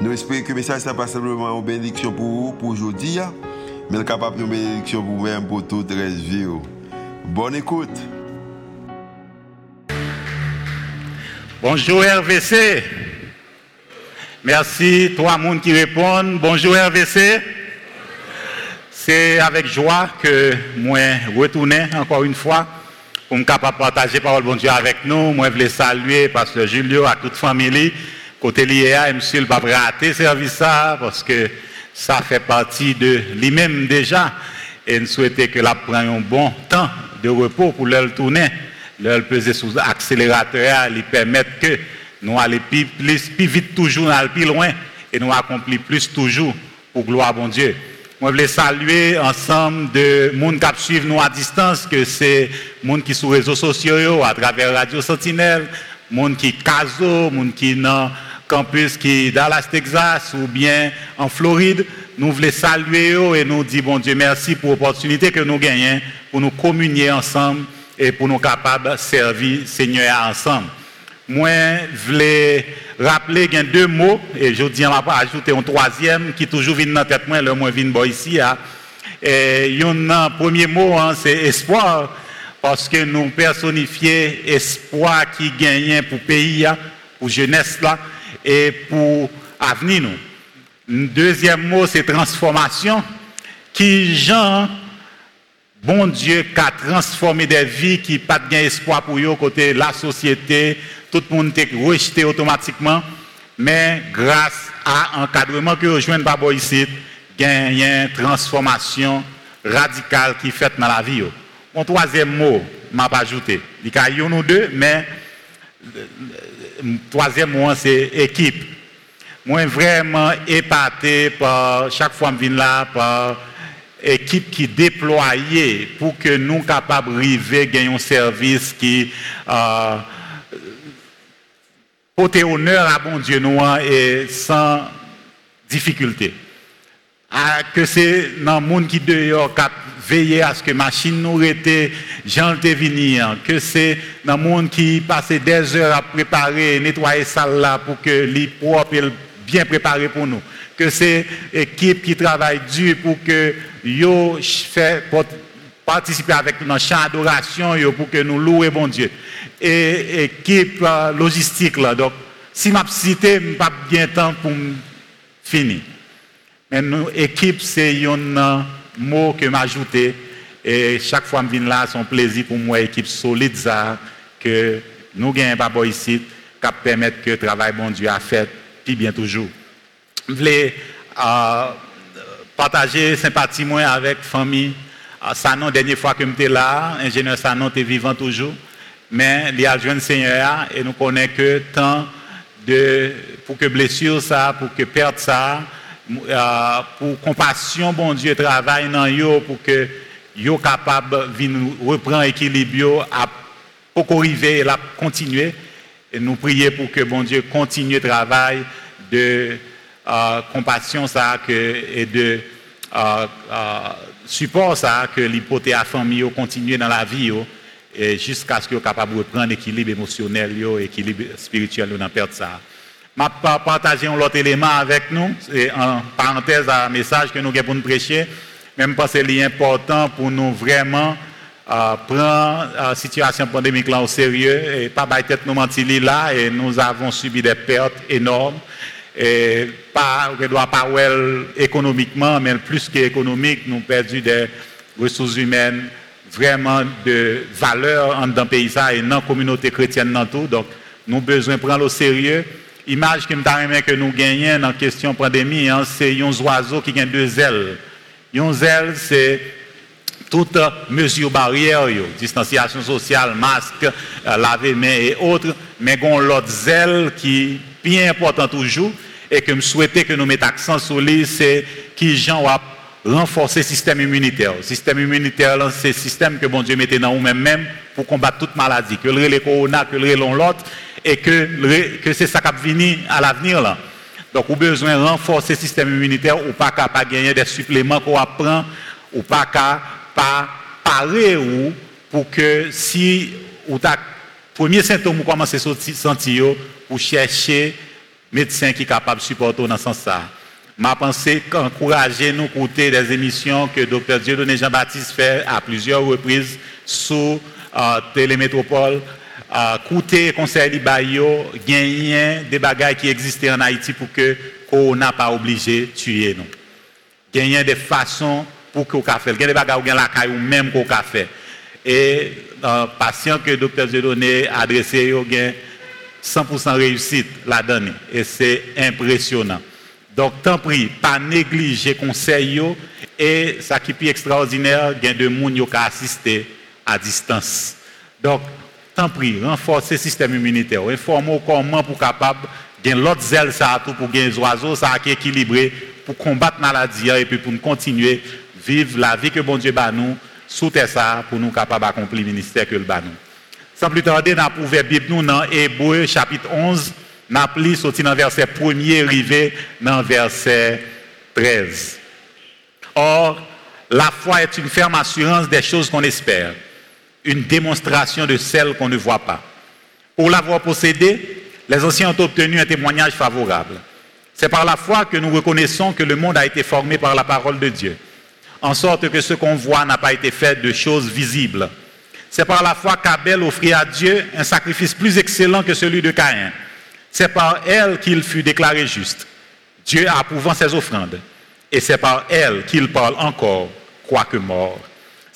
Nous espérons que le message n'est pas simplement une bénédiction pour vous, pour aujourd'hui, hein, mais capable de bénédiction pour vous-même, pour toute la vie. Bonne écoute. Bonjour RVC. Merci, trois monde qui répondent. Bonjour RVC. C'est avec joie que moi retourne encore une fois pour me capable partager parole de Dieu avec nous. Moi, je voulais saluer Pasteur Julio, à toute famille. Côté l'IA, monsieur, le pas rater service ça parce que ça fait partie de lui-même déjà. Et nous souhaitons que la prenne un bon temps de repos pour le tourner. Le peser sous l'accélérateur, lui permettre que nous allons plus, vite toujours, plus loin et nous accomplir plus toujours pour gloire à bon Dieu. Moi, je voulais saluer ensemble de monde qui suivent nous à distance, que c'est monde qui sur les réseaux sociaux, à travers Radio Sentinelle, monde qui caso, monde qui dans campus qui Dallas, Texas ou bien en Floride. Nous voulons saluer et nous dire, bon Dieu, merci pour l'opportunité que nous gagnons pour nous communier ensemble et pour nous capables de servir Seigneur ensemble. Moi, je voulais rappeler deux mots, et je dis, on va ajouter un troisième qui toujours vient dans la tête, moi, le moins vient ici. Hein. Et un premier mot, hein, c'est espoir, parce que nous personnifions espoir qui gagne pour le pays, hein, pour la jeunesse là, et pour l'avenir. Le deuxième mot, c'est transformation, qui, Jean, bon Dieu, qui a transformé des vies qui pas de espoir pour eux, côté la société, tout le monde est rejeté automatiquement, mais grâce à l'encadrement que rejoint Babo ici, il y a une transformation radicale qui est faite dans la vie. Mon troisième mot, ne pas ajouté. Il y a un ou deux, mais troisième mot, c'est équipe. Moi, vraiment épaté par chaque fois que je viens là, par équipe qui déployée pour que nous capables d'arriver à gagner un service qui euh, porter honneur à bon Dieu nous et sans difficulté. Ah, que c'est dans le monde qui dehors veiller à ce que machine nous était gens venir que c'est dans le monde qui passe des heures à préparer nettoyer salle là pour que les propre et bien préparé pour nous que c'est équipe qui travaille dur pour que yo fait participer avec nous dans le champ d'adoration pour que nous louions bon Dieu et équipe euh, logistique là. Donc, si je cité, pas bien temps pour finir. Mais nous, équipe, c'est un mot que ajouté Et chaque fois que je viens là, c'est un plaisir pour moi, équipe solide, que nous gagnons pas ici, qui permettre que le travail bon Dieu a fait, puis bien toujours. Je voulais euh, partager sympathie moi avec la famille. Euh, Sanon, dernière fois que j'étais là, ingénieur Sanon était vivant toujours mais il y a le Seigneur et nous connaissons que tant de, pour que blessure ça, pour que perte ça, euh, pour compassion, bon Dieu, travaille dans eux pour que yo capable de reprendre l'équilibre à pour arriver la continuer. Nous prions pour que bon Dieu continue le travail de euh, compassion ça, que, et de euh, support ça, que l'hypothèse à famille continue dans la vie jusqu'à ce qu'ils soient capables de reprendre l'équilibre émotionnel, l'équilibre spirituel dans perte ça. Je vais partager un autre élément avec nous, en parenthèse un message que nous avons pour nous prêcher, même parce que c'est important pour nous vraiment euh, prendre la situation pandémique là au sérieux et pas bailler tête nous mentir là et nous avons subi des pertes énormes et pas ne doit pas économiquement mais plus qu'économique nous avons perdu des ressources humaines vraiment de valeur dans le pays et dans la communauté chrétienne dans tout. Donc, nous avons besoin de prendre au sérieux. L'image que nous gagnons dans la question pandémie, hein, c'est un oiseau qui a deux ailes. Un aile, c'est toute mesure barrière, distanciation sociale, masque, euh, laver mains et autres, mais il a l'autre aile qui est bien important toujours, et que je souhaitais que nous mettions accent sur lui, c'est qui gens renforcer le système immunitaire. Le système immunitaire, c'est le système que bon Dieu mettait dans nous-mêmes même pour combattre toute maladie, que le corona, que le l'autre, et que, c'est ça qui va venir à l'avenir là. Donc, on a besoin de renforcer le système immunitaire ou pas qu'à pas gagner des suppléments qu'on apprend ou pas qu'à pas parer ou pour que si ou ta premier symptôme commence à sentir pour chercher médecin qui est capable de supporter dans ce sens-là. Ma pensée qu'encourager nous écouter des émissions que Dr. Dieudonné Jean-Baptiste fait à plusieurs reprises sous euh, Télémétropole, écouter conseil de Bayo, gagner des bagages qui existaient en Haïti pour que qu'on n'a pas obligé de tuer nous. Gagner des façons pour qu'on fait. Gagner des bagages ou la caille ou même qu'on fait. Et euh, patient que Dr. Dieudonné a adressé, il a 100% réussite là-dedans. Et c'est impressionnant. Donc, tant pis, pas négliger conseil et ça qui est extraordinaire, il y a des gens qui assister à distance. Donc, Tan pri, renforse sistem immuniter, reforme ou konman pou kapab gen lot zel sa atou pou gen zoazo sa ak ekilibre pou kombat maladi ya epi pou nou kontinue vive la vi ke bon Dje ban nou sou te sa pou nou kapab akompli minister ke l ban nou. San pli tande nan pouve bib nou nan Eboe chapit 11 nan pli soti nan verse 1er rive nan verse 13. Or, la foi et une ferme assurance des choses qu'on espère. Une démonstration de celle qu'on ne voit pas. Pour l'avoir possédé, les anciens ont obtenu un témoignage favorable. C'est par la foi que nous reconnaissons que le monde a été formé par la parole de Dieu, en sorte que ce qu'on voit n'a pas été fait de choses visibles. C'est par la foi qu'Abel offrit à Dieu un sacrifice plus excellent que celui de Caïn. C'est par elle qu'il fut déclaré juste, Dieu approuvant ses offrandes. Et c'est par elle qu'il parle encore, quoique mort.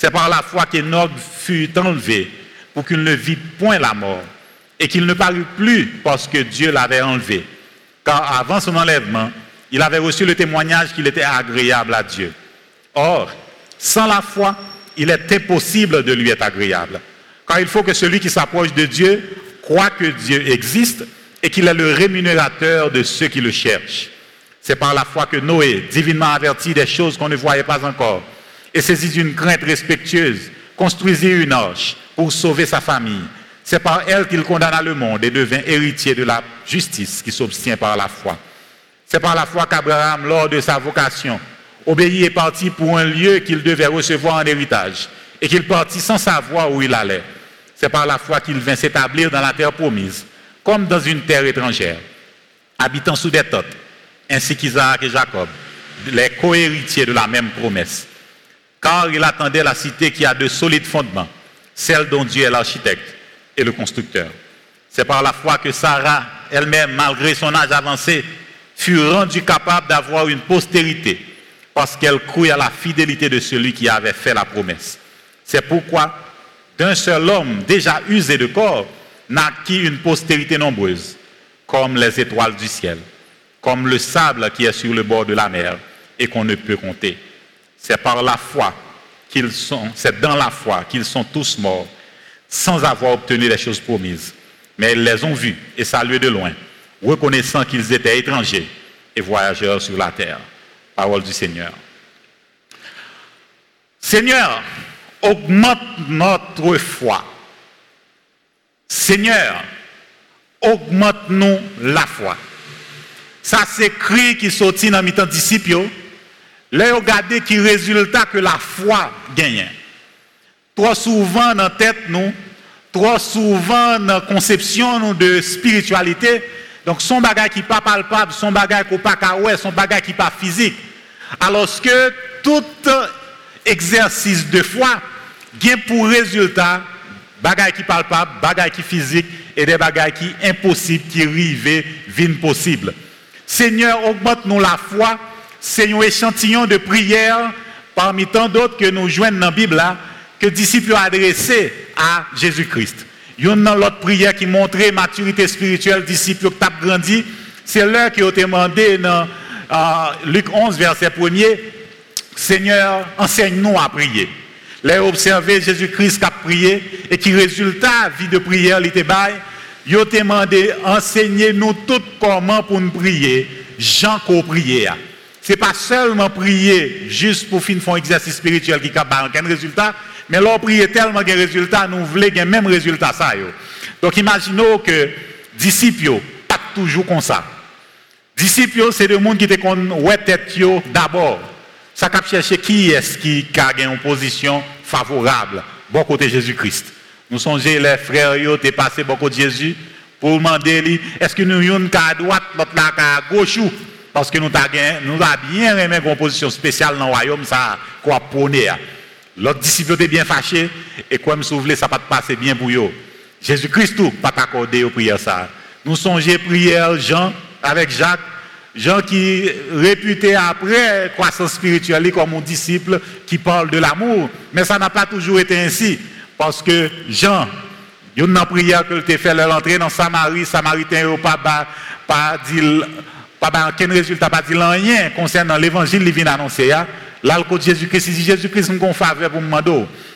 C'est par la foi qu'Enoch fut enlevé pour qu'il ne vit point la mort et qu'il ne parut plus parce que Dieu l'avait enlevé. Car avant son enlèvement, il avait reçu le témoignage qu'il était agréable à Dieu. Or, sans la foi, il est impossible de lui être agréable. Car il faut que celui qui s'approche de Dieu croit que Dieu existe et qu'il est le rémunérateur de ceux qui le cherchent. C'est par la foi que Noé, divinement averti des choses qu'on ne voyait pas encore, et saisi d'une crainte respectueuse, construisit une arche pour sauver sa famille. C'est par elle qu'il condamna le monde et devint héritier de la justice qui s'obtient par la foi. C'est par la foi qu'Abraham, lors de sa vocation, obéit et partit pour un lieu qu'il devait recevoir en héritage, et qu'il partit sans savoir où il allait. C'est par la foi qu'il vint s'établir dans la terre promise, comme dans une terre étrangère, habitant sous des tentes, ainsi qu'Isaac et Jacob, les cohéritiers de la même promesse car il attendait la cité qui a de solides fondements, celle dont Dieu est l'architecte et le constructeur. C'est par la foi que Sarah, elle-même, malgré son âge avancé, fut rendue capable d'avoir une postérité, parce qu'elle croyait à la fidélité de celui qui avait fait la promesse. C'est pourquoi, d'un seul homme déjà usé de corps, naquit une postérité nombreuse, comme les étoiles du ciel, comme le sable qui est sur le bord de la mer et qu'on ne peut compter. C'est par la foi qu'ils sont, c'est dans la foi qu'ils sont tous morts, sans avoir obtenu les choses promises. Mais ils les ont vus et salués de loin, reconnaissant qu'ils étaient étrangers et voyageurs sur la terre. Parole du Seigneur. Seigneur, augmente notre foi. Seigneur, augmente-nous la foi. Ça s'écrit qui sortit dans mes temps disciples Là, regardez qui résultat que la foi gagne. Trop souvent dans la tête, trop souvent dans la conception de spiritualité, donc son bagage qui n'est pas palpable, son bagage qui n'est pas son bagage qui physique. Alors que tout exercice de foi gagne pour résultat bagage qui palpable, bagage qui physique et des bagages qui impossibles, qui arrivent, viennent possible. Seigneur, augmente-nous la foi c'est un échantillon de prière parmi tant d'autres que nous joignons dans la Bible là, que disciples ont adressé à Jésus-Christ. Une autre prière qui montrait maturité spirituelle, disciples qui ont grandi. C'est l'heure qui a demandé dans euh, Luc 11, verset 1er, Seigneur, enseigne-nous à prier. Les observé Jésus-Christ qui a prié et qui résultat vie de prière, il était il a demandé, enseignez-nous tout comment pour nous prier Jean qu'on prier. N'est pas seulement prier juste pour finir un exercice spirituel qui pas un résultat, mais leur prier tellement de résultat, nous voulons le même résultat. Ça, Donc imaginons que disciples, pas toujours comme ça. Disciples, c'est des gens qui te ouais tête d'abord. Ça cap chercher qui est-ce qui a une position favorable, bon côté Jésus-Christ. Nous songez les frères, ils ont passé beaucoup de Jésus pour demander est-ce que nous sommes à droite, l'autre là à gauche parce que nous avons bien aimé une position spéciale dans le royaume, ça, quoi prôner. L'autre disciple était bien fâché, et comme vous ça pas passer bien pour eux. Jésus-Christ, tout, pas accordé aux prières ça. Nous songeons prière Jean avec Jacques, Jean qui réputé après croissance spirituelle comme un disciple qui parle de l'amour. Mais ça n'a pas toujours été ainsi. Parce que Jean, il y a une prière que tu fait l'entrée dans Samarie, Samaritain pas, pas dit, pas aucun résultat, pas dit rien concernant l'évangile, il vient annoncer. Là, le Jésus-Christ, si Jésus-Christ nous a faveur pour me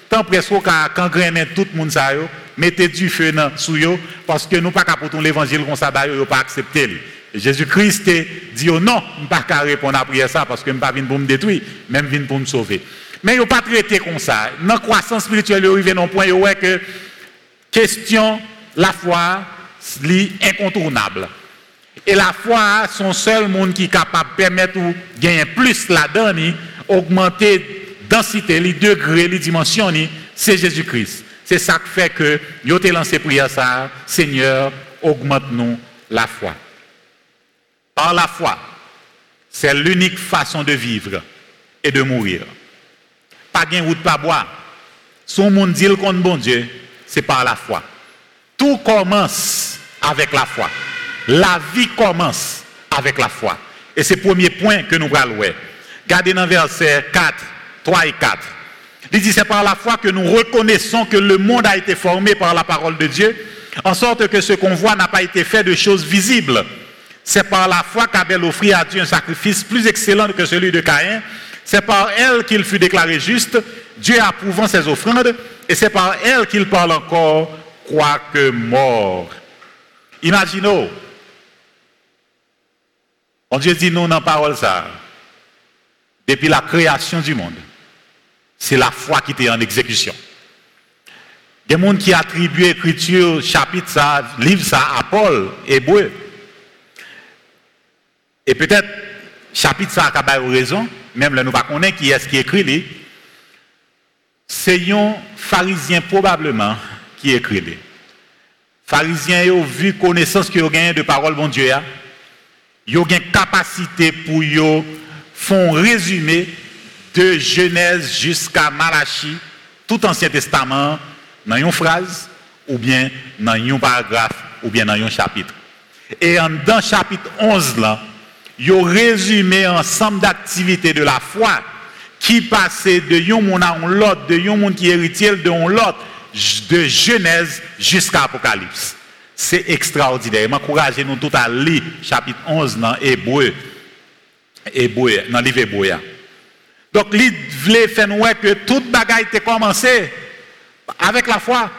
tant presque quand tout le monde mettez du feu sous eux, parce que nous pas pour l'évangile comme ça, nous pas accepter. Jésus-Christ dit oh non, je ne pas répondre à prière ça parce que je ne pas venir pour me détruire, même venir pour me sauver. Mais il n'a pas traité comme ça. Dans la croissance spirituelle, il arrive à un point où que question, la foi, est incontournable. Et la foi, son seul monde qui est capable de permettre de gagner plus la donne, augmenter densité, les degrés, les dimensions, c'est Jésus-Christ. C'est ça qui fait que yo te lancé prière ça, Seigneur, augmente-nous la foi. Par la foi, c'est l'unique façon de vivre et de mourir. Pas gain route pas boire. Son monde dit le bon Dieu, c'est par la foi. Tout commence avec la foi. La vie commence avec la foi. Et c'est le premier point que nous allons voir. Regardez dans verset 4, 3 et 4. Il dit, c'est par la foi que nous reconnaissons que le monde a été formé par la parole de Dieu, en sorte que ce qu'on voit n'a pas été fait de choses visibles. C'est par la foi qu'Abel offrit à Dieu un sacrifice plus excellent que celui de Caïn. C'est par elle qu'il fut déclaré juste, Dieu approuvant ses offrandes, et c'est par elle qu'il parle encore, quoique mort. Imaginons, on Dieu dit nous dans la parole ça, depuis la création du monde, c'est la foi qui était en exécution. Des gens qui attribuent l'écriture, chapitre ça, livre ça à Paul, hébreu. Et peut-être, chapitre ça a raison, même là nous ne qui est-ce qui écrit. C'est un pharisien probablement qui écrit. Les pharisiens ont vu connaissance qu'ils ont gagné de parole bon Dieu. Ils ont une capacité pour faire un résumé de Genèse jusqu'à Malachie, tout Ancien Testament, dans une phrase, ou bien dans un paragraphe, ou bien dans un chapitre. Et dans chapitre 11, là, ils ont résumé ensemble d'activités de la foi qui passaient de yon monde à l'autre, de yon monde qui héritier de l'autre, de Genèse jusqu'à Apocalypse. C'est extraordinaire. M'encouragez nous tout à lire chapitre 11 dans Hébreu, Hébreu, dans livre Hébreu. Donc, il voulait faire que toute bagaille était commencé avec la foi.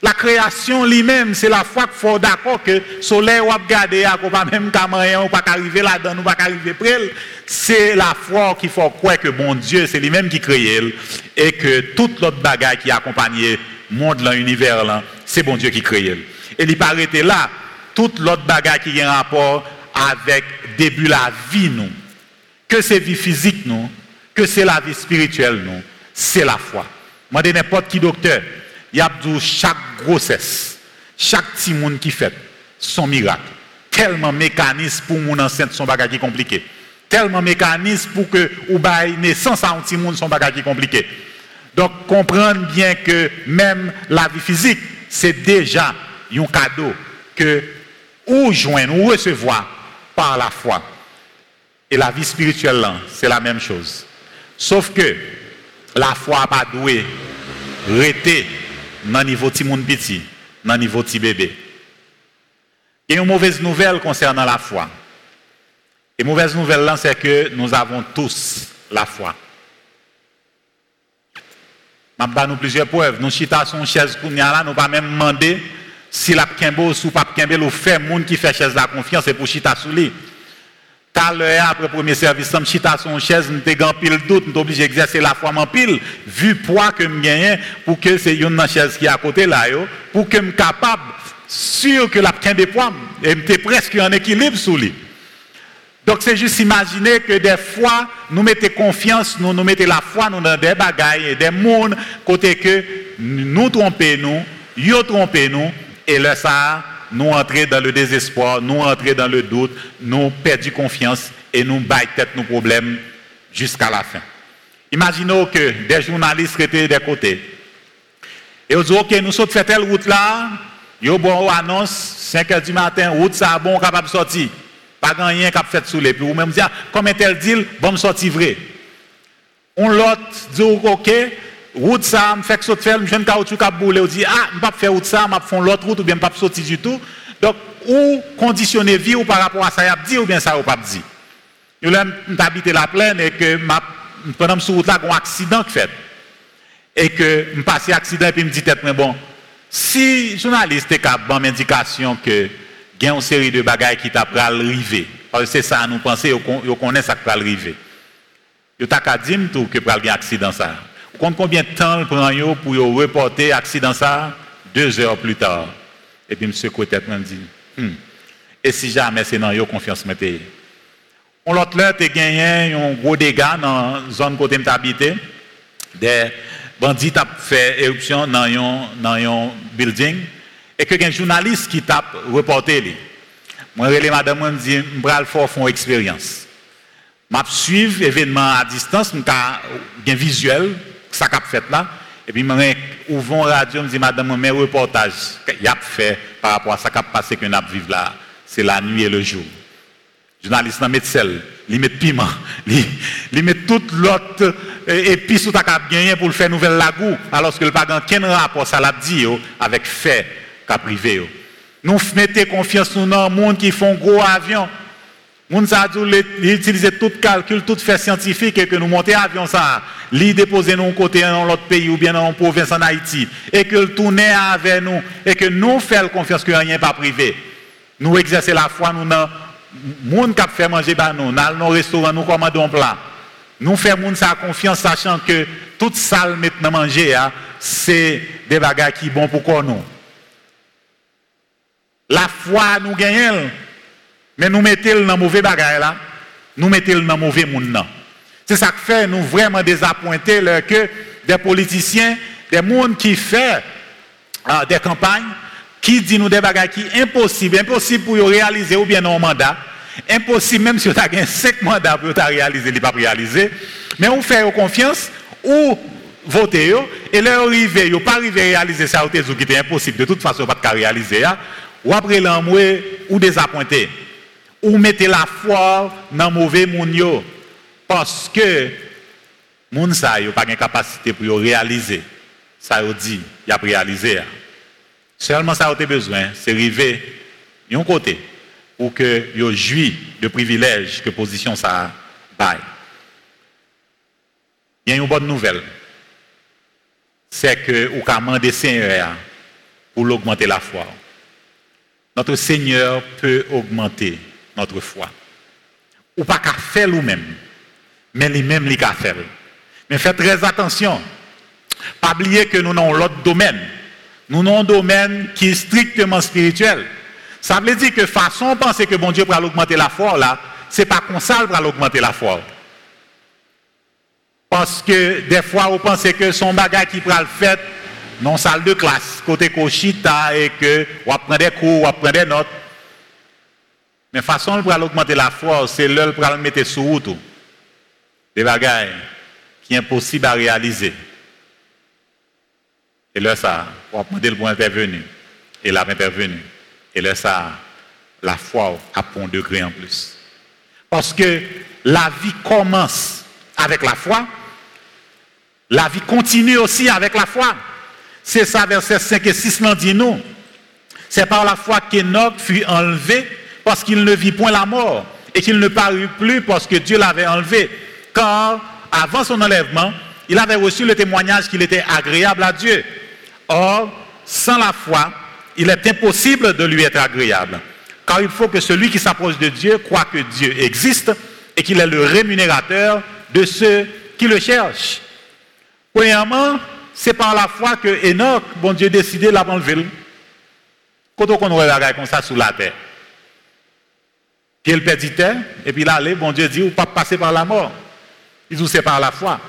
La création lui-même, c'est la foi qu'il faut d'accord que le soleil ou regarder, qu'on pas même ou pas arriver là-dedans, ou pas arriver près. C'est la foi qu'il faut croire que bon Dieu, c'est lui-même qui crée et que toute l'autre bagaille qui accompagne le monde, l'univers, c'est bon Dieu qui crée. Et il paraît là, toute l'autre bagaille qui a un rapport avec début la vie, nous. Que c'est vie physique, nous que c'est la vie spirituelle, non, c'est la foi. Moi, n'importe qui docteur, il y a chaque grossesse, chaque petit monde qui fait son miracle. Tellement mécanisme pour mon enceinte son bagage compliqué. Tellement mécanisme pour que ou bail naissance à un petit monde son bagage compliqué. Donc comprendre bien que même la vie physique, c'est déjà un cadeau que ou joindre ou recevoir par la foi. Et la vie spirituelle, c'est la même chose. Sauf que la foi n'a pas doué rester dans le niveau de monde petit, dans le niveau de bébé. Il y a une mauvaise nouvelle concernant la foi. Et mauvaise nouvelle c'est que nous avons tous la foi. Je vais nous plusieurs preuves. Nous chita son chaise nous nous pas même demander si la kembo ou pas kembo ou fait monde qui fait chaise la confiance c'est pour chita sous lui. T'as l'heure après premier service, suis sur une chaise, suis en pile doute, suis obligé d'exercer la foi en pile, vu le poids que je gagne pour que c'est une chaise qui est à côté là, pour que sois capable, sûr que la des poids, et presque en équilibre sous lui. Donc c'est juste imaginer que des fois, nous mettons confiance, nous, nous mettons la foi nous dans des bagailles, des mondes, côté que nous trompons nous, ils trompent nous, et là ça, nous entrons dans le désespoir, nous entrons dans le doute, nous perdons confiance et nous baillons tête nos problèmes jusqu'à la fin. Imaginons que des journalistes étaient des côtés. Et ils disent, ok, nous sommes fait telle route là, ils bon annonce, 5 h du matin, route ça bon, capable de sortir. Pas rien a fait sous les puis ou même dire, comme tel deal, bon sortir vrai. On l'autre dit, ok, route ça, me fait que saute faire, je ne caoutchouc cap boule, on dit ah, je pas faire route ça, je faire l'autre route ou bien pas sortir du tout. Donc ou conditionner vie ou par rapport à ça, y a dit ou bien ça ou pas dit. Je habité la plaine et que pendant sur route là, un accident qui fait. Et que je passe accident et puis me dit tête bon, si journaliste capable une indication que il y a une série de bagages qui t'a arriver parce que c'est ça nous pensons, on connaît ça qui va arriver. Yo t'a dit que pral un accident ça combien de temps il prend pour reporter l'accident ça deux heures plus tard? Et puis, M. Côté m'a dit, hmm. et si jamais c'est dans yo confiance mettez. On l'autre là, tu gagné un gros dégât dans la zone côté habité. Des bandits ont fait éruption dans un building. Et que un journaliste qui t'a reporté. Moi, je madame, je me dit, je vais faire une expérience. Je suivre l'événement à distance, je un visuel ça qu'a fait là. Et puis, je ouvre la radio, je me dis, madame, mes reportages, il a fait par rapport à ça qui a passé que nous vivons là. C'est la nuit et le jour. Journaliste, il met sel, il met piment, il met toute l'autre épice ou ta gagné pour le faire nouvelle lagou, alors que le pas aucun rapport, ça l'a dit, avec fait qu'a privé. Nous mettons confiance dans le monde qui font gros avions. Moun sa utiliser tout calcul, tout fait scientifique et que nous montons avion ça, li déposer nous côté dans l'autre pays ou bien dans une province en Haïti et que le tourner avec nous et que nous faisons confiance que rien pas privé. Nous exercer la foi nous dans monde qui fait manger par nous, dans nos restaurants nous commandons plat. Nous faisons moun sa confiance sachant que toute salle maintenant manger hein, c'est des bagages qui bon pour nous. La foi nous gagnons mais nous mettons dans mauvais bagaille là, nous mettons dans mauvais monde C'est ça qui fait nous vraiment désappointer que des politiciens, des gens qui font ah, des campagnes, qui disent nous des bagages qui impossible, impossible pour réaliser ou bien non mandat, impossible même si vous avez 5 mandats pour réaliser, il pas réaliser, mais on fait confiance ou voter et là arriver, vous pas arriver à réaliser ça qui était impossible. De toute façon pas réaliser hein. ou après l'envoyer ou désappointer ou mettez la foi dans mauvais monde parce que moun sa yo pas de capacité pour réaliser. Ça yo dit y a réalisé seulement ça a besoin c'est arriver d'un côté pour que yo jouit de privilèges que position ça bail il y a une bonne nouvelle. C'est que ou ka demander Seigneur pour augmenter la foi. Notre Seigneur peut augmenter notre foi. Ou pas qu'à faire nous-mêmes, mais lui-même, qu'à faire. Mais faites très attention. Pas oublier que nous avons l'autre domaine. Nous avons un domaine qui est strictement spirituel. Ça veut dire que façon de penser que bon Dieu va augmenter la foi, là, c'est pas comme ça va augmenter la foi. Parce que des fois, vous pensez que son bagage qui prend le fait dans salle de classe, côté cochita, et que vous apprenez des cours, vous apprenez des notes. Mais façon pour augmenter la foi, c'est l'heure pour le mettre sur route. Des bagailles qui sont impossibles à réaliser. Et là, ça, on demander le pour intervenir. Et là, intervenu. Et là, ça, la foi a un degré en plus. Parce que la vie commence avec la foi. La vie continue aussi avec la foi. C'est ça, verset 5 et 6 l'en dit nous. C'est par la foi qu'Enoch fut enlevé parce qu'il ne vit point la mort et qu'il ne parut plus parce que Dieu l'avait enlevé. Car avant son enlèvement, il avait reçu le témoignage qu'il était agréable à Dieu. Or, sans la foi, il est impossible de lui être agréable. car il faut que celui qui s'approche de Dieu croit que Dieu existe et qu'il est le rémunérateur de ceux qui le cherchent. Premièrement, c'est par la foi que Enoch, bon Dieu, décidé de l'enlever. Quand on regarde comme ça sous la terre. Puis il perdit et puis là, bon Dieu dit, ou pas passer par la mort. Il dit, c'est par la foi.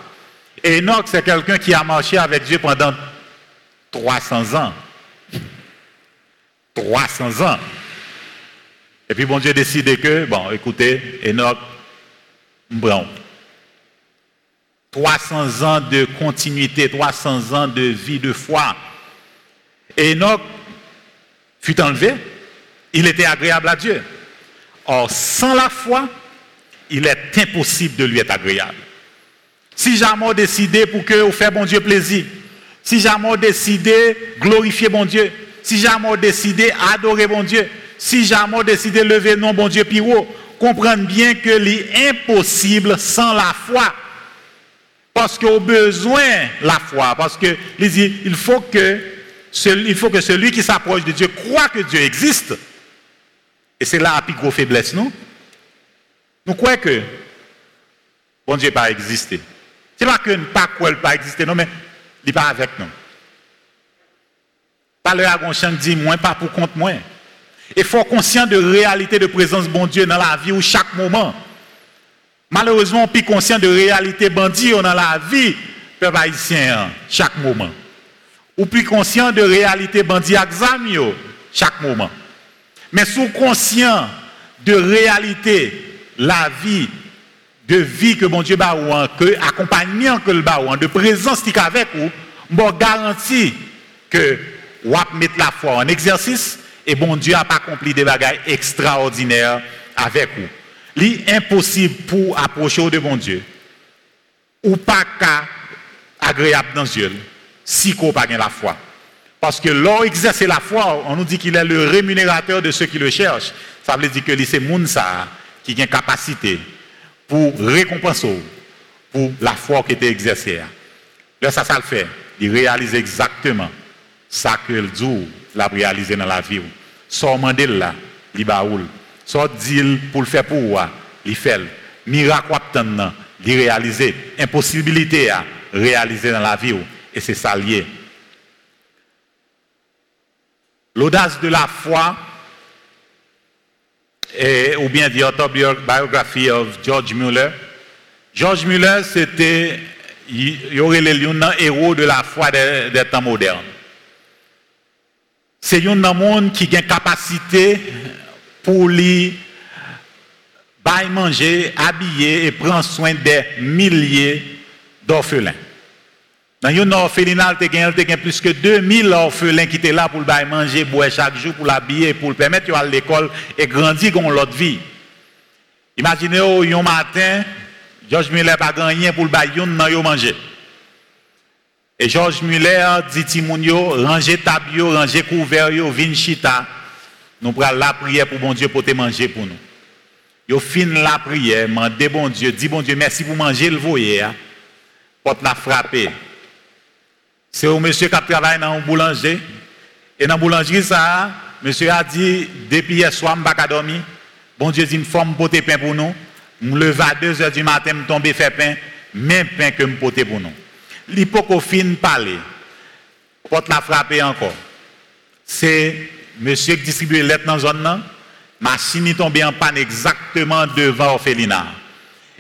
Et Enoch, c'est quelqu'un qui a marché avec Dieu pendant 300 ans. 300 ans. Et puis bon Dieu décide que, bon, écoutez, Enoch, bon, 300 ans de continuité, 300 ans de vie de foi. Enoch fut enlevé, il était agréable à Dieu. Or, sans la foi, il est impossible de lui être agréable. Si jamais décidé pour que vous fait bon Dieu plaisir, si jamais décidé glorifier bon Dieu, si jamais décidé adorer bon Dieu, si jamais décidé lever non bon Dieu piro, comprendre bien que c'est impossible sans la foi. Parce qu'on a besoin la foi. Parce que, il faut que celui qui s'approche de Dieu croit que Dieu existe. Et c'est là la plus grosse faiblesse, non? Nous croyons que bon Dieu pas existé. Ce n'est pas que nous pas quoi pas existé, non, mais il n'est pas avec nous. Pas le Agonchang dit moins, pas pour compte moins. Il faut conscient de réalité de présence bon Dieu dans la vie ou chaque moment. Malheureusement, on plus conscient de réalité bandit dans la vie, peuple haïtien, chaque moment. Ou plus conscient de réalité bandit examio chaque moment. Mais sous conscient de réalité, la vie, de vie que mon Dieu ba ou que accompagnement que le ba de présence qui avec vous, bon garantit que ou mettre la foi en exercice et bon Dieu a pas accompli des bagages extraordinaires avec vous. C'est impossible pour approcher de bon Dieu ou pas agréable dans Dieu si qu'on pas la foi. Parce que l'on exerce la foi, on nous dit qu'il est le rémunérateur de ceux qui le cherchent. Ça veut dire que c'est Mounsa qui a une capacité pour récompenser pour la foi qui était exercée. Là, ça, ça le fait. Il réalise exactement ça que le Dieu l'a réalisé dans la vie. Soit mandel là, il baoul. Soit dit pour le faire pour il fait. Miracle il réalise. Impossibilité à réaliser dans la vie. Et c'est ça lié. L'audace de la foi, ou bien the autobiography of George Muller. George Muller, c'était, il y aurait les héros de la foi des, temps modernes. C'est un monde qui a une capacité pour lui manger, habiller et prendre soin des milliers d'orphelins. Dans une orphelinat, il y a plus que 2000 orphelins qui étaient là pour le manger, boire chaque jour, pour l'habiller, pour le permettre d'aller à l'école et grandir dans l'autre vie. Imaginez, un matin, George Muller pas gagné pour le manger. Et George Muller dit Timounio, rangez tabio, rangez couvert, vin chita. Nous prenons la prière pour bon Dieu pour te manger pour nous. Yo fin la prière, demandez bon Dieu, dit bon Dieu, merci pour manger le voyer. Hein. Porte la frapper. C'est un monsieur qui travaille dans un boulanger. Et dans la boulangerie, ça, monsieur a dit, depuis hier soir, je ne pas dormir. Bon Dieu dit, une forme pour pain pour nous. Je me lève à 2 h du matin, je tombe faire pain. Même pain que je porte pour nous. L'hypocofine parler. Porte la frapper encore. C'est monsieur qui distribue les lettres dans la zone. Machine est tombée en panne exactement devant l'orphelinat.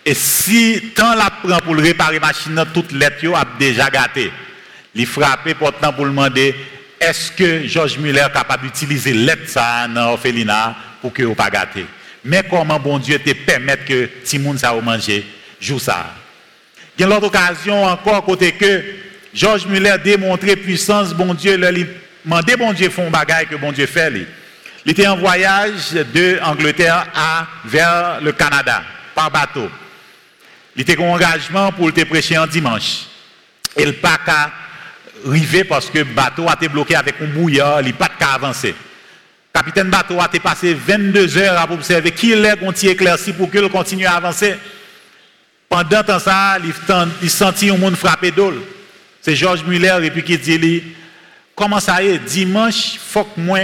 Et si tant la prend pour réparer la machine, toutes les lettres ont déjà gâté. Il frappé pourtant pour demander est-ce que Georges Muller est capable d'utiliser l'aide ça dans pour que vous pas gâté. Mais comment bon Dieu te permettre que Timoun ça manger joue ça? Il y a l'autre occasion encore côté que Georges Muller démontré puissance bon Dieu il demandé bon Dieu font bagaille que bon Dieu fait Il était en voyage de Angleterre à vers le Canada par bateau. Il était en engagement pour le prêcher en dimanche. Et le rivé parce que le bateau a été bloqué avec un bouillard, il n'a pas de avancer. Le capitaine bateau a été passé 22 heures à observer qui est qu'on éclairci pour qu'il continue à avancer. Pendant temps ça, il sentit un monde frapper d'eau. C'est Georges Muller et puis qui dit comment ça est dimanche faut que moi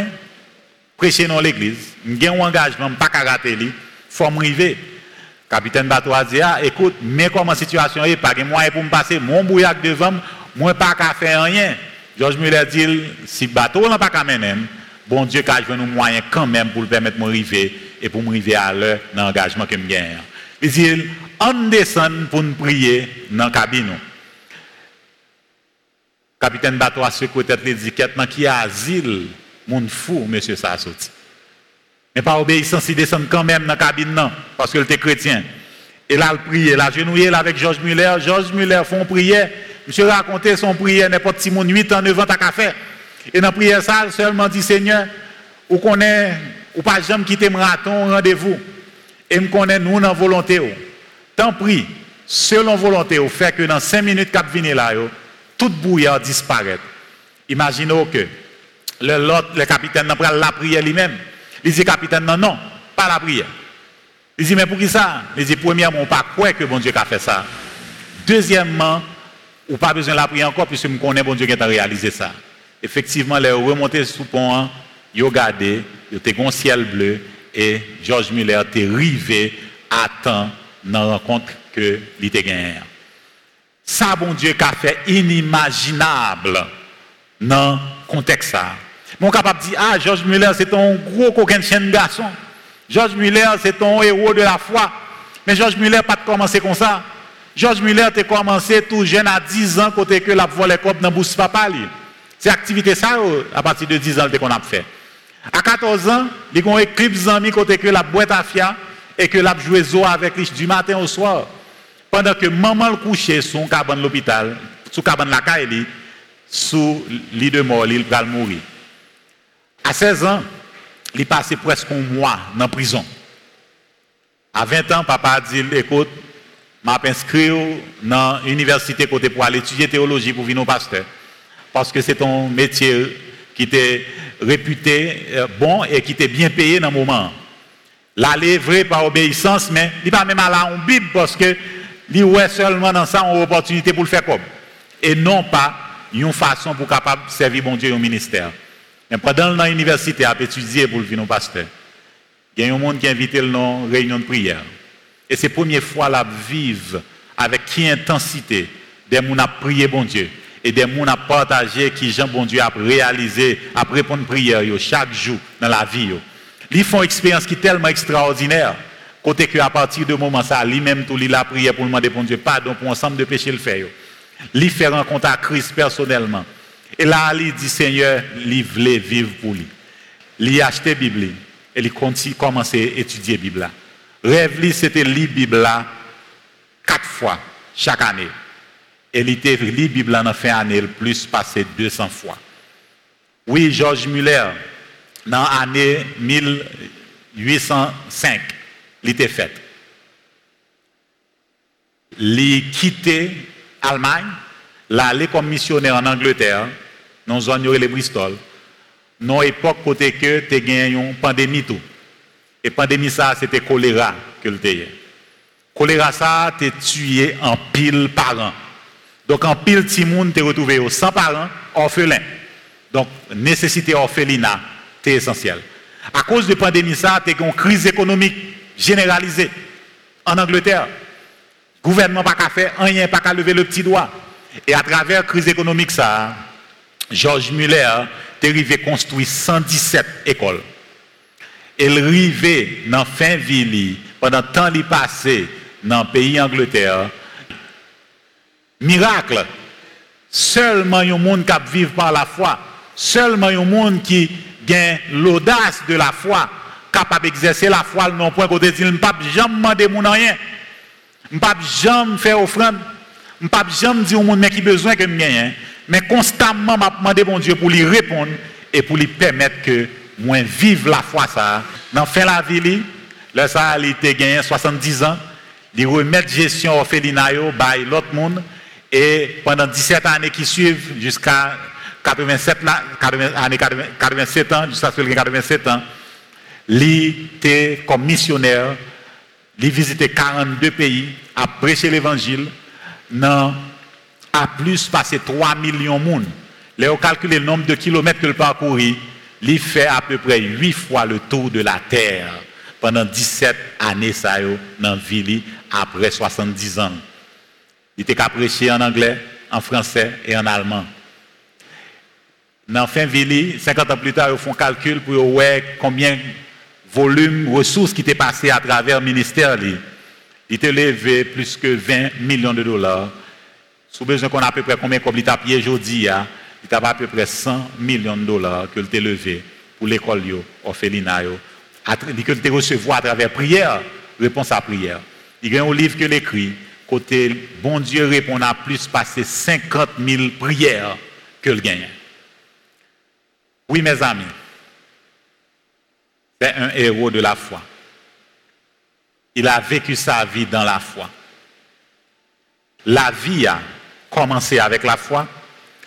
prêcher dans l'église, j'ai un engagement, pas qu'à rater lui, faut m'arriver. Capitaine bateau a dit, ah, écoute, mais comment la situation est, pas de moyen pour me passer, mon bouillac devant, mwen pa ka fè anyen. George Muller dil, si bato lan pa ka menem, bon Diyo ka jwen nou mwayen kanmen pou l'permet mwen rive, e pou mwen rive a lè nan angajman ke mwen gen. Li dil, an desen pou n'priye nan kabino. Kapiten bato a sekou tèt li diket, nan ki a zil, moun fou, M. Sassouti. Men pa obeysan si desen kanmen nan kabin nan, paske l te kretyen. E la l priye, la genouye la vek George Muller, George Muller fon priye, Monsieur racontait son prière, n'importe petit monde, 8 ans, 9 ans, t'as fait. Et dans la prière, ça, seulement dit, Seigneur, ou connaît, ou pas jamais quitter marathon, rendez-vous. Et me connaît, nous, dans volonté. Tant pis, selon volonté, fait que dans 5 minutes, cap venir là, tout bouillard disparaît. Imaginez que le, capitaine n'a pas la prière lui-même. Il dit, capitaine, non, non, pas la prière. Il dit, mais pour qui ça? Il dit, premièrement, pas croire que bon Dieu a fait ça. Deuxièmement, on pas besoin de la prière encore, puisque je connais bon Dieu qui a réalisé ça. Effectivement, les remontés sous pont, ils ont gardé, ils ont un ciel bleu, et Georges Muller était arrivé à temps dans la rencontre que a gagné. Ça, bon Dieu, a fait inimaginable dans le contexte. Mon capable de dire, ah, Georges Muller, c'est un gros coquin de garçon. Georges Muller, c'est ton héros de la foi. Mais Georges Muller pas commencé comme ça. Georges Muller a commencé tout jeune à 10 ans, côté que la volé cop dans bourse papa. C'est activité ça euh, à partir de 10 ans qu'on a fait. À 14 ans, il a éclipse amis côté que la boîte à fia et que la joué zo avec lui du matin au soir. Pendant que maman le couchait sous cabane l'hôpital, sous cabane la caille, sous lit de mort, il va mourir. À 16 ans, il passé presque un mois dans la prison. À 20 ans, papa a dit, écoute, m'a inscrit dans l'université côté pour aller étudier théologie pour venir au pasteur. Parce que c'est un métier qui était réputé euh, bon et qui était bien payé dans le moment. L'aller vrai par obéissance, mais il pas même aller en Bible parce que il ouais seulement dans ça une opportunité pour le faire comme. Et non pas une façon pour capable servir bon Dieu au ministère. Mais pendant l'université à étudier pour le venir pasteur, il y a un monde qui a invité nom réunion de prière. Et c'est la première fois la vivre avec qui intensité des gens à prier bon Dieu et des gens à partager qui Jean bon Dieu a réalisé, à répondre prière chaque jour dans la vie. Ils font une expérience qui est tellement extraordinaire. Côté que à partir de moment ça, lui-même tout la prière pour demander bon Dieu pardon pour ensemble de péchés le faire. Lui fait rencontre à Christ personnellement. Et là, il dit, Seigneur, il voulait vivre pour lui. Il a acheté la Bible et il a commencé à étudier la Bible. Rêve, c'était lire la Bible quatre fois chaque année. Et il était la Bible en fin d'année, plus passé 200 fois. Oui, Georges Muller, dans l'année 1805, il était fait. Il quitté l'Allemagne, l'aller comme missionnaire en Angleterre, dans zone les Bristol, dans époque côté que tu gagné une pandémie tout. Et pandémie ça c'était choléra que le Choléra ça t'es tué en pile parents. Donc en pile monde t'es retrouvé sans parents, orphelin. Donc nécessité orphelinat c'est essentiel. À cause de pandémie ça, tu une crise économique généralisée en Angleterre. Gouvernement pas qu'à faire rien, pas qu'à lever le petit doigt. Et à travers la crise économique ça, Georges Muller a arrivé construire 117 écoles. Il arrivé dans fin pendant temps il passé dans le pays Angleterre. Miracle. Seulement un monde qui vit par la foi. Seulement un monde qui gagne l'audace de la foi, capable d'exercer la foi non point côté dit, pas jamais demander mon rien. Pas jamais faire offrande. Pas jamais dire au monde qui besoin que me gagne mais constamment m'a demandé mon Dieu pour lui répondre et pour lui permettre que moi vive la foi ça. Dans fin la vie, là ça il était gagné 70 ans, il remet gestion orphelinat by l'autre monde et pendant 17 années qui suivent jusqu'à 87 là, 87 ans jusqu'à ce qu'il 87 ans, il était comme missionnaire, il visitait 42 pays, a prêché l'évangile dans plus passé 3 millions de monde. Là, on calcule le nombre de kilomètres que le parcouru, il fait à peu près 8 fois le tour de la terre pendant 17 années ça dans la ville après 70 ans. Il était qu'à prêcher en anglais, en français et en allemand. Dans fin ville, 50 ans plus tard, ils font calcul pour voir combien de volume, ressources qui étaient passées à travers le ministère. Il était levé plus que 20 millions de dollars. Sous besoin qu'on a à peu près combien comme il a payé aujourd'hui, il a à peu près 100 millions de dollars qu'il a levé pour l'école orphelinat qu'il te recevoir à travers prière, réponse à prière. Il y a un livre que l'écrit, côté bon Dieu répond à plus passer 50 000 prières que le gagne. Oui, mes amis, c'est un héros de la foi. Il a vécu sa vie dans la foi. La vie a commencé avec la foi,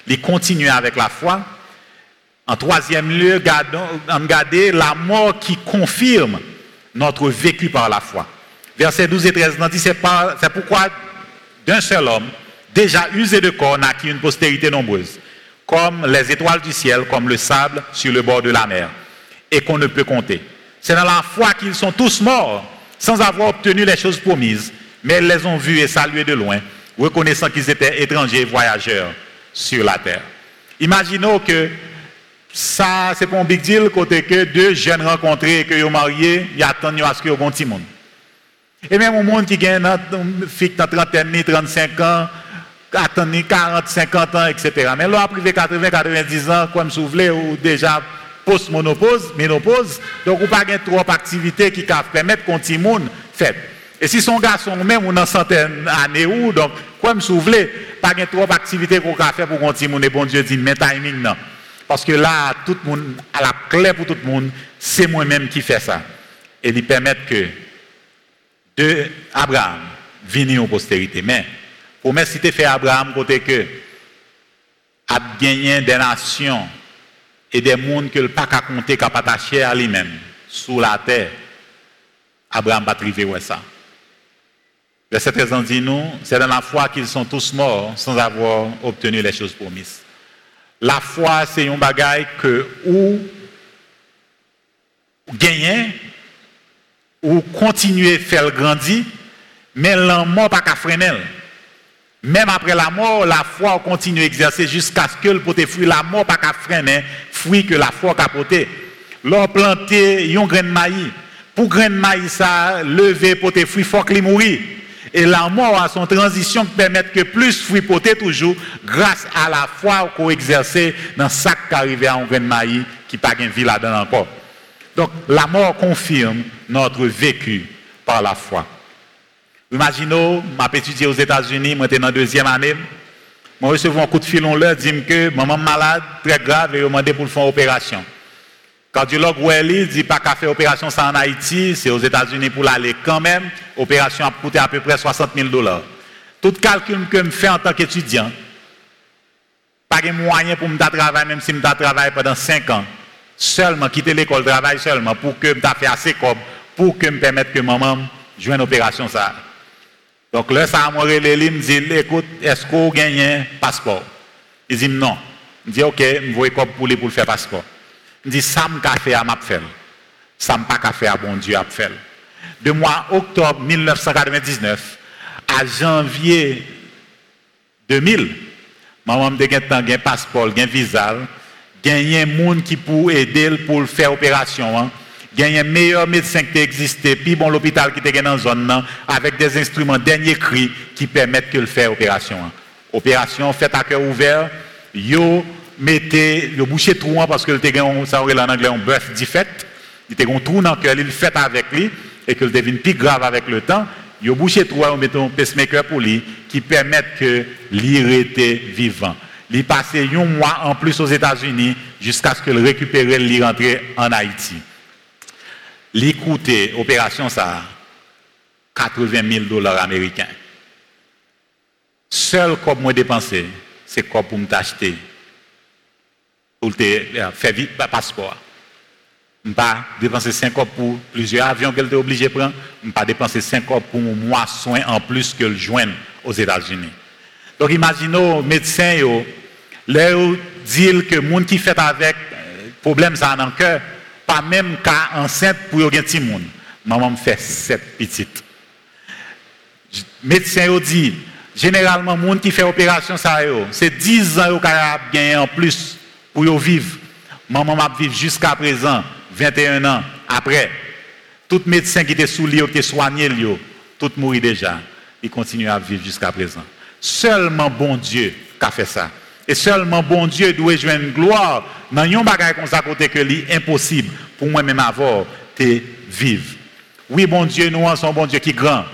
il continue avec la foi, en troisième lieu, regardez la mort qui confirme notre vécu par la foi. Verset 12 et 13 dit, c'est pourquoi d'un seul homme, déjà usé de corps, naquit une postérité nombreuse, comme les étoiles du ciel, comme le sable sur le bord de la mer, et qu'on ne peut compter. C'est dans la foi qu'ils sont tous morts, sans avoir obtenu les choses promises, mais ils les ont vus et salués de loin, reconnaissant qu'ils étaient étrangers et voyageurs sur la terre. Imaginons que ça, c'est pas un big deal, côté que deux jeunes rencontrés et que sont mariés, ils attendent à ce qu'ils aient un petit monde. Et même un monde qui une fille de 30 35 ans, attend 40, 50 ans, etc. Mais là, privé 80, 90 ans, comme vous voulez, ou déjà post-monopause, ménopause, donc vous pas trop d'activités qui permettent qu'un petit monde. Et si son garçon même ou dans centaines d'années ou donc comme vous voulez, pas trop d'activités qu'on peut faire pour et bon Dieu dit mais timing non. Parce que là, tout le monde, à la clé pour tout le monde, c'est moi-même qui fais ça. Et il permet que de Abraham venir en postérité. Mais, me citer fait Abraham, côté que a gagné des nations et des mondes que le pas qu'à compter, qu'à attaché à lui-même, sous la terre, Abraham va triver ouais ça. Verset 13 dit nous, c'est dans la foi qu'ils sont tous morts sans avoir obtenu les choses promises. La foi, c'est un bagage que ou gagner, ou continuer à faire grandir, mais la mort pas qu'à freiner. Même après la mort, la foi continue à exercer jusqu'à ce que le pote fruit, la mort pas qu'à freiner, fruit que la foi a porté. L'on planté un grain de maïs. Pour grain de maïs, ça, lever pote fruit, faut qu'il mourir. Et la mort a son transition qui permet que plus fripoter toujours grâce à la foi qu'on exerce dans sac qui arrive à un grain de maïs qui pas une vie là-dedans encore. Donc la mort confirme notre vécu par la foi. Imaginez, ma étudié aux États-Unis, moi j'étais en deuxième année. Je reçois un coup de fil, on leur dit que maman malade, très grave, et demandé pour faire une opération. Cardiologue Welly dit pas qu'à faire opération ça en Haïti, c'est aux États-Unis pour l'aller quand même. Opération a coûté à peu près 60 000 dollars. Tout calcul que je fais en tant qu'étudiant, pas de moyen pour me travailler, même si je travaille pendant 5 ans. Seulement, quitter l'école, travail seulement pour que je fasse assez comme, pour que me permette que maman joue une opération ça. Donc là, ça a moi il me dit, écoute, est-ce qu'on gagne un passeport? Il dit non. Il dit, ok, je vais pour le faire passeport. Dis, ça m'a fait à m'a fait. Ça m'a pas fait à bon Dieu à faire. De mois octobre 1999 à janvier 2000, maman m'a dit un passeport, un visa, gagné un monde qui pour aider pour faire l'opération. Hein. Gagné un meilleur médecin qui existait, puis bon l'hôpital qui était dans la zone, avec des instruments dernier cri qui permettent de faire l'opération. Hein. Opération faite à cœur ouvert, yo mettez le boucher trou parce que le tégon ça aurait en anglais un birth defect il était un trou dans le cœur il fait avec lui et que le devine plus grave avec le temps il bouché trou on met un pacemaker pour lui qui permet que l'irrité vivant. Il passé un mois en plus aux États-Unis jusqu'à ce que le récupère il rentre en Haïti. Il coûtait opération ça 80 000 dollars américains. Seul comme moi dépensé c'est quoi pour m'acheter pour euh, faire vite passeport. Je ne pas dépenser 5 ans pour plusieurs avions qu'elle était obligé de prendre. Je ne pas dépenser 5 ans pour un mois soin en plus que le joindre aux États-Unis. Donc imaginez, médecins, leur dit que les gens qui fait avec, problème ça dans le cœur, pas même cas enceinte pour yon petit monde. Maman me fait sept petites. Médecin dit, généralement, les gens qui fait opération, c'est 10 ans qu'ils ont gagné en plus pour vivre. Maman m'a vivre jusqu'à présent, 21 ans après. Tout médecin qui était sous lui, qui était soigné, tout mourit déjà. Il continue à vivre jusqu'à présent. Seulement bon Dieu qui a fait ça. Et seulement bon Dieu doit une gloire dans un bagage comme ça côté que c'est impossible pour moi-même avoir de vivre. Oui, bon Dieu, nous sommes bon Dieu qui est grand.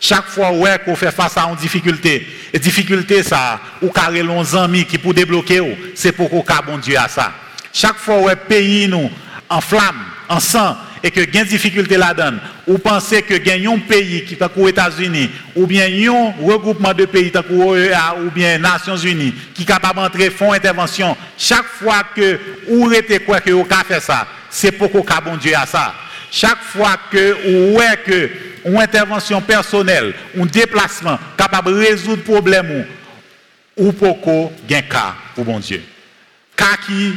Chaque fois ouais, qu'on fait face à une difficulté, et difficulté ça, ou carré nos amis qui pour débloquer, c'est pour qu'on bon Dieu à ça. Chaque fois ouais, pays nous en flamme, en sang, et que gain difficulté là-dedans, ou pensez que gain un pays qui est aux États-Unis, ou bien un regroupement de pays OEA, ou bien Nations Unies, qui est capable d'entrer, font intervention, chaque fois que ou êtes quoi que vous fait ça, c'est pour qu'on bon Dieu à ça. Chaque fois que ou ouais que une intervention personnelle, un déplacement capable de résoudre le problème ou pour qu'on cas pour bon Dieu. Cas qui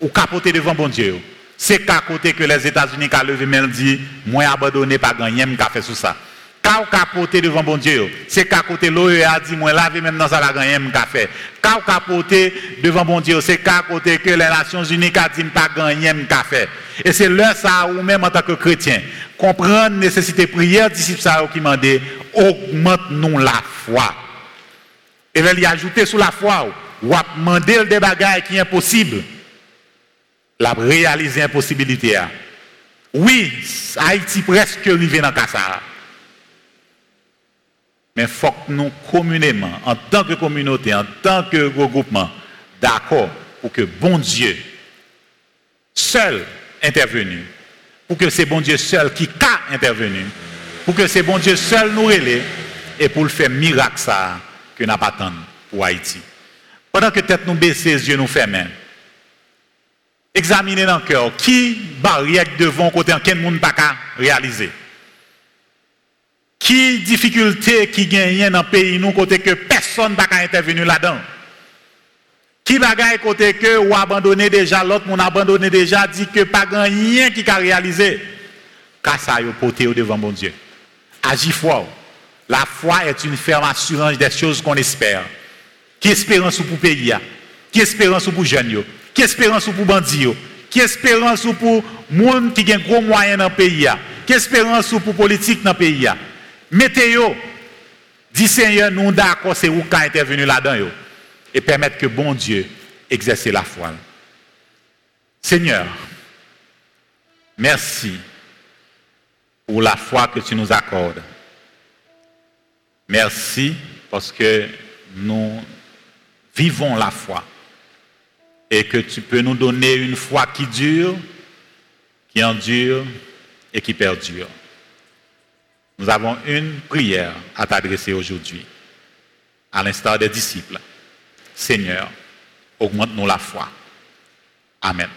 ou capoter devant bon Dieu. C'est qu'à côté que les États-Unis ont levé même dit, moi abandonné pas gagner, je fait sous ça. Quand on capoté devant bon Dieu, c'est qu'à côté l'OEA dit, moi lavé même dans ça la gagner, je fait. Quand on capoté devant bon Dieu, c'est qu'à côté que les Nations Unies ont dit, pas gagner, je fait. Et c'est là ça, ou même en tant que chrétien, comprendre nécessité prière, disciple ça qui m'a dit, augmente-nous la foi. Et là, il a ajouté sur la foi, ou a demandé des bagages qui est impossible la réaliser impossibilité. Oui, Haïti presque arrivé dans ça. Mais il faut que nous, communément, en tant que communauté, en tant que regroupement, d'accord pour que bon Dieu, seul intervenu, pour que c'est bon Dieu seul qui a intervenu, pour que c'est bon Dieu seul nous relève, et pour le faire miracle ça que n'a pas pour Haïti. Pendant que tête nous baisse, les yeux nous ferment, examiner dans le cœur qui barrière devant côté en quel monde pas réaliser? Qui difficulté qui gagne dans le pays nous côté que personne n'a intervenu là-dedans? Qui bagaille côté que ou abandonné déjà l'autre monde abandonné déjà dit que pas rien qui a réalisé. Ça yo porté devant mon Dieu. Agis foi. La foi est une ferme assurance des choses qu'on espère. Qui espérance pour pays Qui espérance pour jeunes qui espérance pour bandits Qui espérance pour monde qui a gros moyens dans le pays Qui espérance pour politique dans le pays Mettez-yo. Dit Seigneur, nous d'accord, c'est où qui intervenu là-dedans et permettre que bon Dieu exerce la foi. Seigneur, merci pour la foi que tu nous accordes. Merci parce que nous vivons la foi et que tu peux nous donner une foi qui dure, qui endure et qui perdure. Nous avons une prière à t'adresser aujourd'hui, à l'instar des disciples. Seigneur, augmente-nous la foi. Amen.